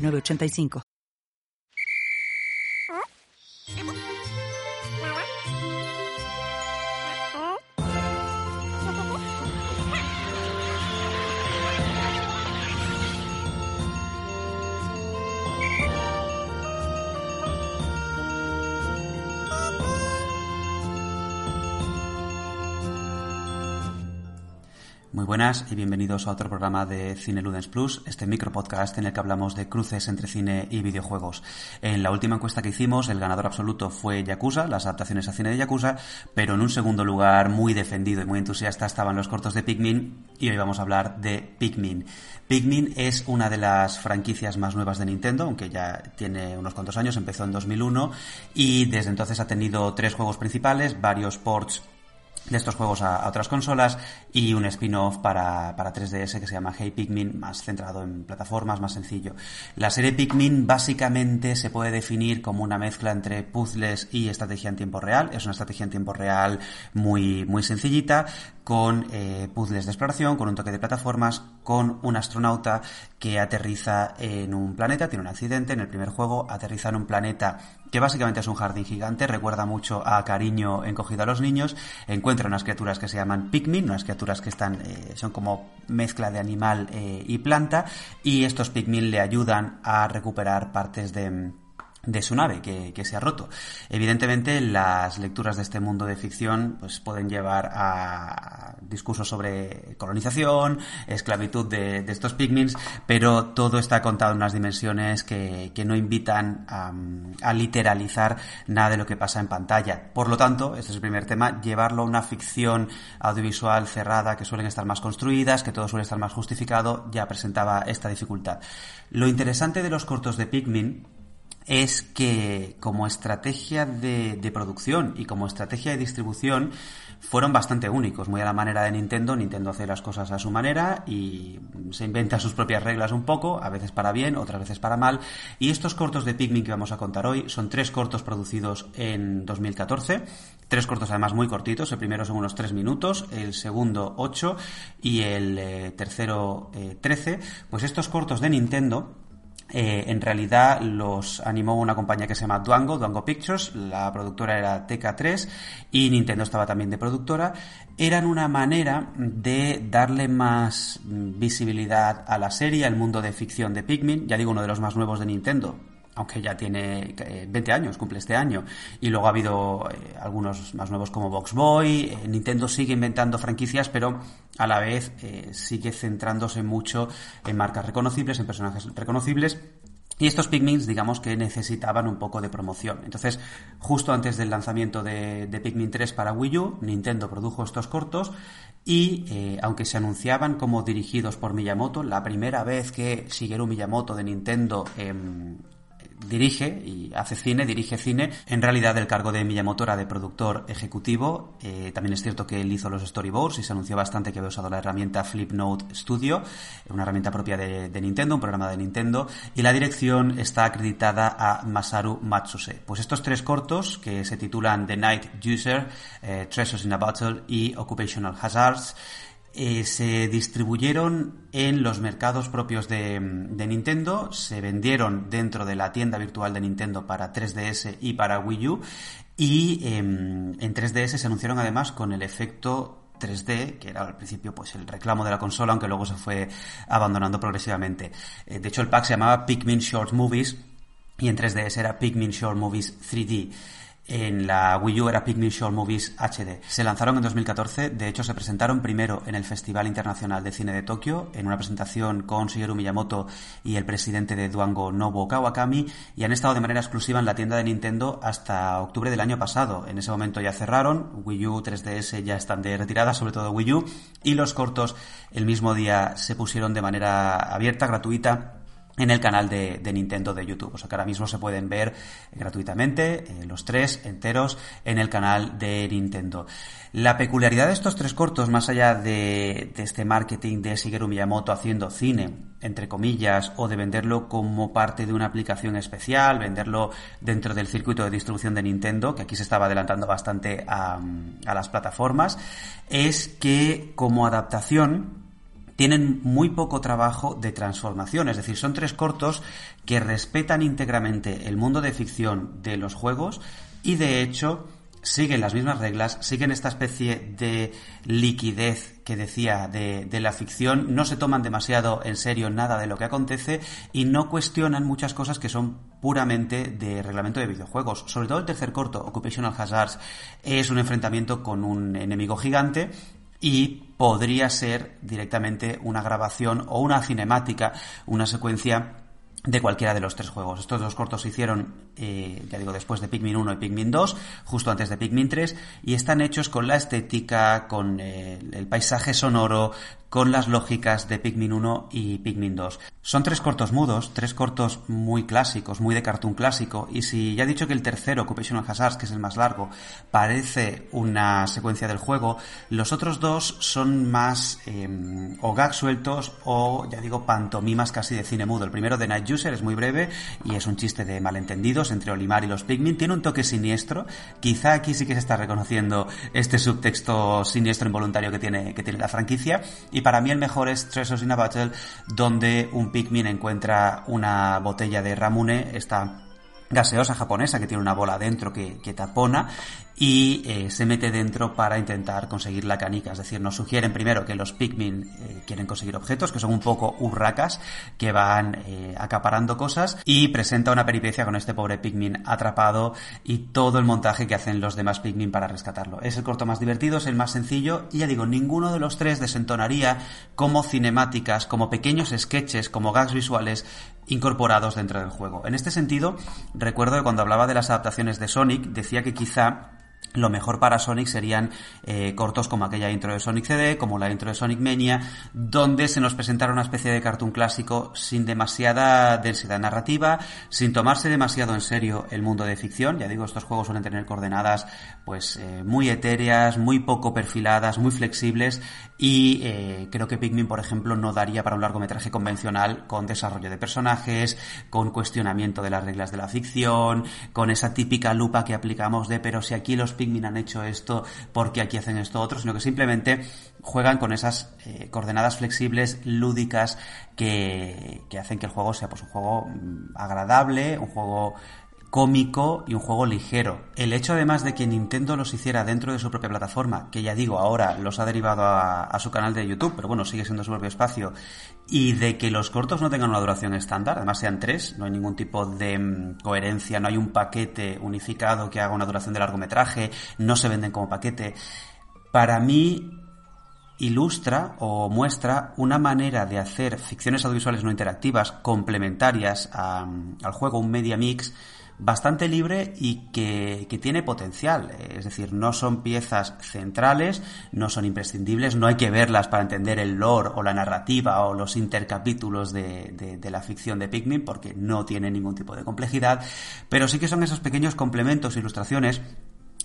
985. Muy buenas y bienvenidos a otro programa de Cine Ludens Plus, este micro podcast en el que hablamos de cruces entre cine y videojuegos. En la última encuesta que hicimos, el ganador absoluto fue Yakuza, las adaptaciones a cine de Yakuza, pero en un segundo lugar, muy defendido y muy entusiasta, estaban los cortos de Pikmin y hoy vamos a hablar de Pikmin. Pikmin es una de las franquicias más nuevas de Nintendo, aunque ya tiene unos cuantos años, empezó en 2001 y desde entonces ha tenido tres juegos principales, varios ports de estos juegos a, otras consolas y un spin-off para, para 3DS que se llama Hey Pikmin, más centrado en plataformas, más sencillo. La serie Pikmin básicamente se puede definir como una mezcla entre puzzles y estrategia en tiempo real. Es una estrategia en tiempo real muy, muy sencillita, con eh, puzzles de exploración, con un toque de plataformas, con un astronauta que aterriza en un planeta, tiene un accidente en el primer juego, aterriza en un planeta que básicamente es un jardín gigante, recuerda mucho a Cariño encogido a los niños, encuentra unas criaturas que se llaman Pikmin, unas criaturas que están, eh, son como mezcla de animal eh, y planta, y estos Pikmin le ayudan a recuperar partes de de su nave que, que, se ha roto. Evidentemente, las lecturas de este mundo de ficción pues, pueden llevar a discursos sobre colonización, esclavitud de, de estos pigments, pero todo está contado en unas dimensiones que, que no invitan a, a, literalizar nada de lo que pasa en pantalla. Por lo tanto, este es el primer tema, llevarlo a una ficción audiovisual cerrada que suelen estar más construidas, que todo suele estar más justificado, ya presentaba esta dificultad. Lo interesante de los cortos de Pikmin es que como estrategia de, producción y como estrategia de distribución fueron bastante únicos, muy a la manera de Nintendo. Nintendo hace las cosas a su manera y se inventa sus propias reglas un poco, a veces para bien, otras veces para mal. Y estos cortos de Pikmin que vamos a contar hoy son tres cortos producidos en 2014. Tres cortos además muy cortitos. El primero son unos tres minutos, el segundo ocho y el eh, tercero eh, trece. Pues estos cortos de Nintendo eh, en realidad los animó una compañía que se llama Duango, Duango Pictures, la productora era TK3 y Nintendo estaba también de productora. Eran una manera de darle más visibilidad a la serie, al mundo de ficción de Pikmin, ya digo uno de los más nuevos de Nintendo, aunque ya tiene 20 años, cumple este año. Y luego ha habido eh, algunos más nuevos como Box Boy. Eh, Nintendo sigue inventando franquicias, pero a la vez eh, sigue centrándose mucho en marcas reconocibles, en personajes reconocibles. Y estos Pikmin, digamos que necesitaban un poco de promoción. Entonces, justo antes del lanzamiento de, Pikmin 3 para Wii U, Nintendo produjo estos cortos y, eh, aunque se anunciaban como dirigidos por Miyamoto, la primera vez que Shigeru Miyamoto de Nintendo eh, dirige y hace cine, dirige cine. En realidad el cargo de Miyamoto era de productor ejecutivo. Eh, también es cierto que él hizo los storyboards y se anunció bastante que había usado la herramienta Flipnote Studio, una herramienta propia de, Nintendo, un programa de Nintendo. Y la dirección está acreditada a Masaru Matsuse. Pues estos tres cortos, que se titulan The Night User, eh, Treasures in a Battle y Occupational Hazards, eh, se distribuyeron en los mercados propios de, Nintendo, se vendieron dentro de la tienda virtual de Nintendo para 3DS y para Wii U y eh, en 3DS se anunciaron además con el efecto 3D, que era al principio pues el reclamo de la consola, aunque luego se fue abandonando progresivamente. Eh, de hecho el pack se llamaba Pikmin Short Movies y en 3DS era Pikmin Short Movies 3D. En la Wii U era Pikmin Short Movies HD. Se lanzaron en 2014, de hecho se presentaron primero en el Festival Internacional de Cine de Tokio, en una presentación con Shigeru Miyamoto y el presidente de Duango Nobuo Kawakami, y han estado de manera exclusiva en la tienda de Nintendo hasta octubre del año pasado. En ese momento ya cerraron, Wii U, 3DS ya están de retirada, sobre todo Wii U, y los cortos el mismo día se pusieron de manera abierta, gratuita, en el canal de, Nintendo de YouTube. O sea que ahora mismo se pueden ver gratuitamente eh, los tres enteros en el canal de Nintendo. La peculiaridad de estos tres cortos, más allá de, este marketing de Shigeru Miyamoto haciendo cine, entre comillas, o de venderlo como parte de una aplicación especial, venderlo dentro del circuito de distribución de Nintendo, que aquí se estaba adelantando bastante a las plataformas, es que como adaptación tienen muy poco trabajo de transformación, es decir, son tres cortos que respetan íntegramente el mundo de ficción de los juegos y de hecho siguen las mismas reglas, siguen esta especie de liquidez que decía de, la ficción, no se toman demasiado en serio nada de lo que acontece y no cuestionan muchas cosas que son puramente de reglamento de videojuegos. Sobre todo el tercer corto, Occupational Hazards, es un enfrentamiento con un enemigo gigante y podría ser directamente una grabación o una cinemática, una secuencia de cualquiera de los tres juegos. Estos dos cortos se hicieron, ya digo, después de Pikmin 1 y Pikmin 2, justo antes de Pikmin 3, y están hechos con la estética, con eh, el paisaje sonoro, con las lógicas de Pikmin 1 y Pikmin 2. Son tres cortos mudos, tres cortos muy clásicos, muy de cartoon clásico, y si ya he dicho que el tercero, Occupational Hazards, que es el más largo, parece una secuencia del juego, los otros dos son más eh, o gags sueltos o, ya digo, pantomimas casi de cine mudo. El primero de Night User es muy breve y es un chiste de malentendidos entre Olimar y los Pikmin. Tiene un toque siniestro, quizá aquí sí que se está reconociendo este subtexto siniestro involuntario que tiene, que tiene la franquicia, y para mí el mejor es Treasures in a Battle, donde un Pikmin encuentra una botella de Ramune, esta gaseosa japonesa que tiene una bola dentro que, que tapona y eh, se mete dentro para intentar conseguir la canica. Es decir, nos sugieren primero que los Pikmin eh, quieren conseguir objetos, que son un poco urracas, que van eh, acaparando cosas, y presenta una peripecia con este pobre Pikmin atrapado y todo el montaje que hacen los demás Pikmin para rescatarlo. Es el corto más divertido, es el más sencillo, y ya digo, ninguno de los tres desentonaría como cinemáticas, como pequeños sketches, como gags visuales incorporados dentro del juego. En este sentido, recuerdo que cuando hablaba de las adaptaciones de Sonic, decía que quizá lo mejor para Sonic serían eh, cortos como aquella intro de Sonic CD, como la intro de Sonic Mania, donde se nos presentara una especie de cartoon clásico sin demasiada densidad narrativa, sin tomarse demasiado en serio el mundo de ficción. Ya digo, estos juegos suelen tener coordenadas pues eh, muy etéreas, muy poco perfiladas, muy flexibles y eh, creo que Pikmin, por ejemplo, no daría para un largometraje convencional con desarrollo de personajes, con cuestionamiento de las reglas de la ficción, con esa típica lupa que aplicamos de pero si aquí los Pikmin han hecho esto, porque aquí hacen esto otro, sino que simplemente juegan con esas eh, coordenadas flexibles, lúdicas, que, que, hacen que el juego sea pues un juego mm, agradable, un juego cómico y un juego ligero. El hecho además de que Nintendo los hiciera dentro de su propia plataforma, que ya digo, ahora los ha derivado a, su canal de YouTube, pero bueno, sigue siendo su propio espacio, y de que los cortos no tengan una duración estándar, además sean tres, no hay ningún tipo de mm, coherencia, no hay un paquete unificado que haga una duración de largometraje, no se venden como paquete. Para mí ilustra o muestra una manera de hacer ficciones audiovisuales no interactivas complementarias al juego, un media mix, bastante libre y que, tiene potencial. Es decir, no son piezas centrales, no son imprescindibles, no hay que verlas para entender el lore o la narrativa o los intercapítulos de, de la ficción de Pikmin porque no tiene ningún tipo de complejidad, pero sí que son esos pequeños complementos, ilustraciones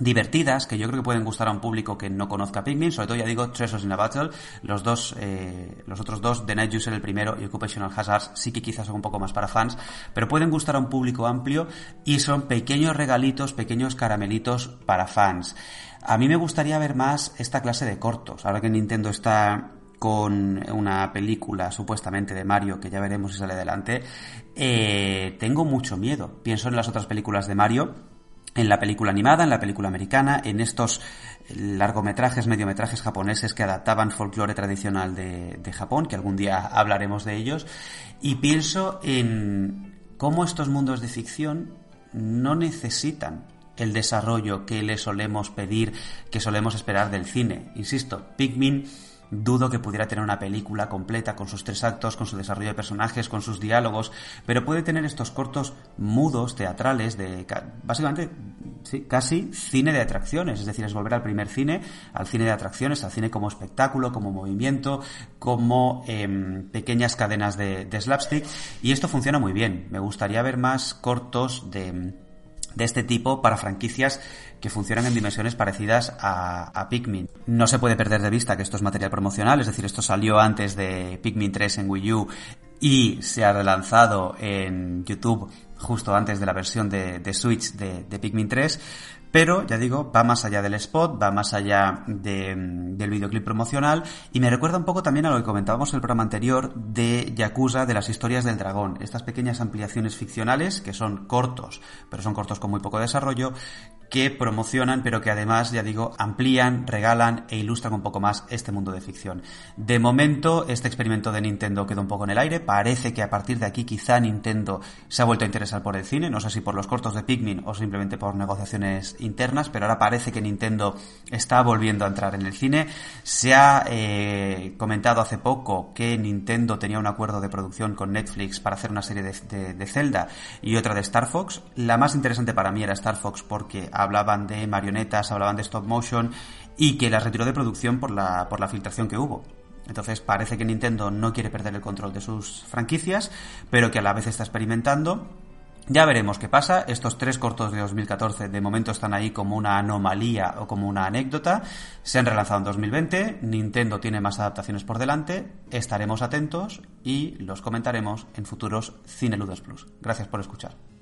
divertidas que yo creo que pueden gustar a un público que no conozca Pikmin, sobre todo ya digo Treasures in a Battle, los dos, eh, los otros dos, The Night User el primero y Occupational Hazards sí que quizás son un poco más para fans, pero pueden gustar a un público amplio y son pequeños regalitos, pequeños caramelitos para fans. A mí me gustaría ver más esta clase de cortos, ahora que Nintendo está con una película supuestamente de Mario que ya veremos si sale adelante, eh, tengo mucho miedo. Pienso en las otras películas de Mario en la película animada, en la película americana, en estos largometrajes, mediometrajes japoneses que adaptaban folclore tradicional de, Japón, que algún día hablaremos de ellos, y pienso en cómo estos mundos de ficción no necesitan el desarrollo que le solemos pedir, que solemos esperar del cine. Insisto, Pikmin dudo que pudiera tener una película completa con sus tres actos, con su desarrollo de personajes, con sus diálogos, pero puede tener estos cortos mudos, teatrales, de básicamente sí, casi cine de atracciones, es decir, es volver al primer cine, al cine de atracciones, al cine como espectáculo, como movimiento, como em, pequeñas cadenas de, de slapstick, y esto funciona muy bien. Me gustaría ver más cortos de de este tipo para franquicias que funcionan en dimensiones parecidas a, Pikmin. No se puede perder de vista que esto es material promocional, es decir, esto salió antes de Pikmin 3 en Wii U y se ha relanzado en YouTube justo antes de la versión de, Switch de, Pikmin 3. Pero, ya digo, va más allá del spot, va más allá del videoclip promocional y me recuerda un poco también a lo que comentábamos en el programa anterior de Yakuza de las historias del dragón. Estas pequeñas ampliaciones ficcionales que son cortos, pero son cortos con muy poco desarrollo, que promocionan, pero que además, ya digo, amplían, regalan e ilustran un poco más este mundo de ficción. De momento, este experimento de Nintendo quedó un poco en el aire. Parece que a partir de aquí quizá Nintendo se ha vuelto a interesar por el cine, no sé si por los cortos de Pikmin o simplemente por negociaciones internas, pero ahora parece que Nintendo está volviendo a entrar en el cine. Se ha eh, comentado hace poco que Nintendo tenía un acuerdo de producción con Netflix para hacer una serie de, de Zelda y otra de Star Fox. La más interesante para mí era Star Fox porque hablaban de marionetas, hablaban de stop motion y que las retiró de producción por la, por la filtración que hubo. Entonces parece que Nintendo no quiere perder el control de sus franquicias, pero que a la vez está experimentando. Ya veremos qué pasa. Estos tres cortos de 2014 de momento están ahí como una anomalía o como una anécdota. Se han relanzado en 2020. Nintendo tiene más adaptaciones por delante. Estaremos atentos y los comentaremos en futuros Cineludos Plus. Gracias por escuchar.